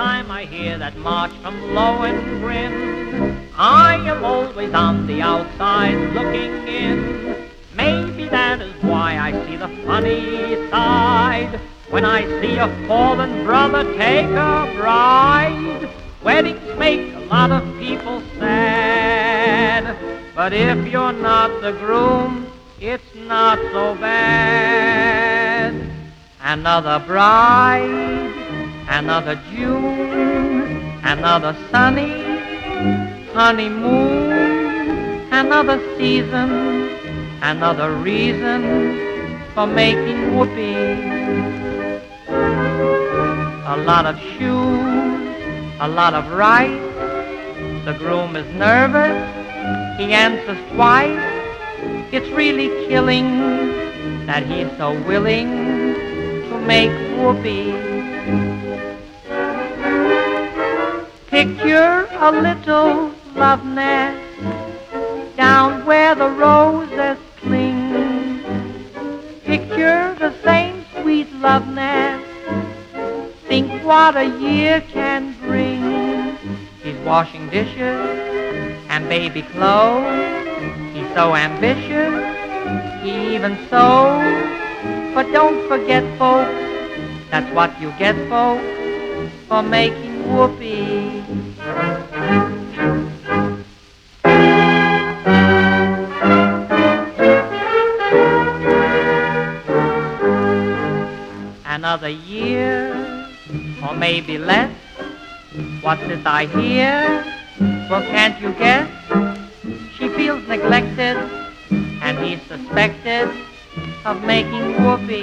I hear that march from Low and Lohengrin, I am always on the outside looking in. Maybe that is why I see the funny side when I see a fallen brother take a bride. Weddings make a lot of people sad, but if you're not the groom, it's not so bad. Another bride, another June, another sunny honeymoon, another season, another reason for making whoopee. A lot of shoes, a lot of rice. The groom is nervous, he answers twice. It's really killing that he's so willing to make whoopee. Picture a little love nest down where the roses cling. Picture the same sweet love nest. Think what a year can bring. He's washing dishes and baby clothes. He's so ambitious, he even sews. But don't forget, folks, that's what you get, folks, for making whoopee. Another year, or maybe less. What's this I hear? Well, can't you guess? She feels neglected, and he's suspected of making whoopee.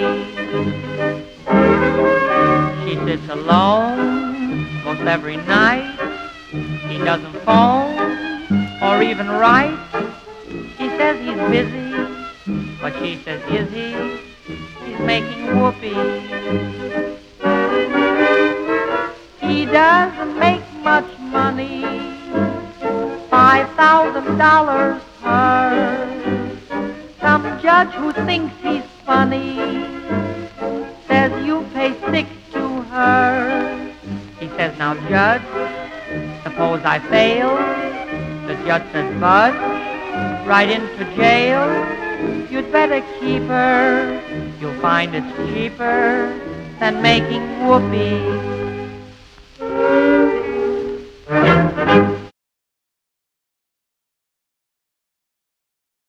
She sits alone most every night. He doesn't phone or even write. He says he's busy, but she says, is he? He's making whoopee. He doesn't make much money, five thousand dollars per. Some judge who thinks he's funny says you pay six to her. He says, now judge, suppose I fail. The judge says, budge, right into jail. You'd better keep her. You'll find it's cheaper than making whoopee.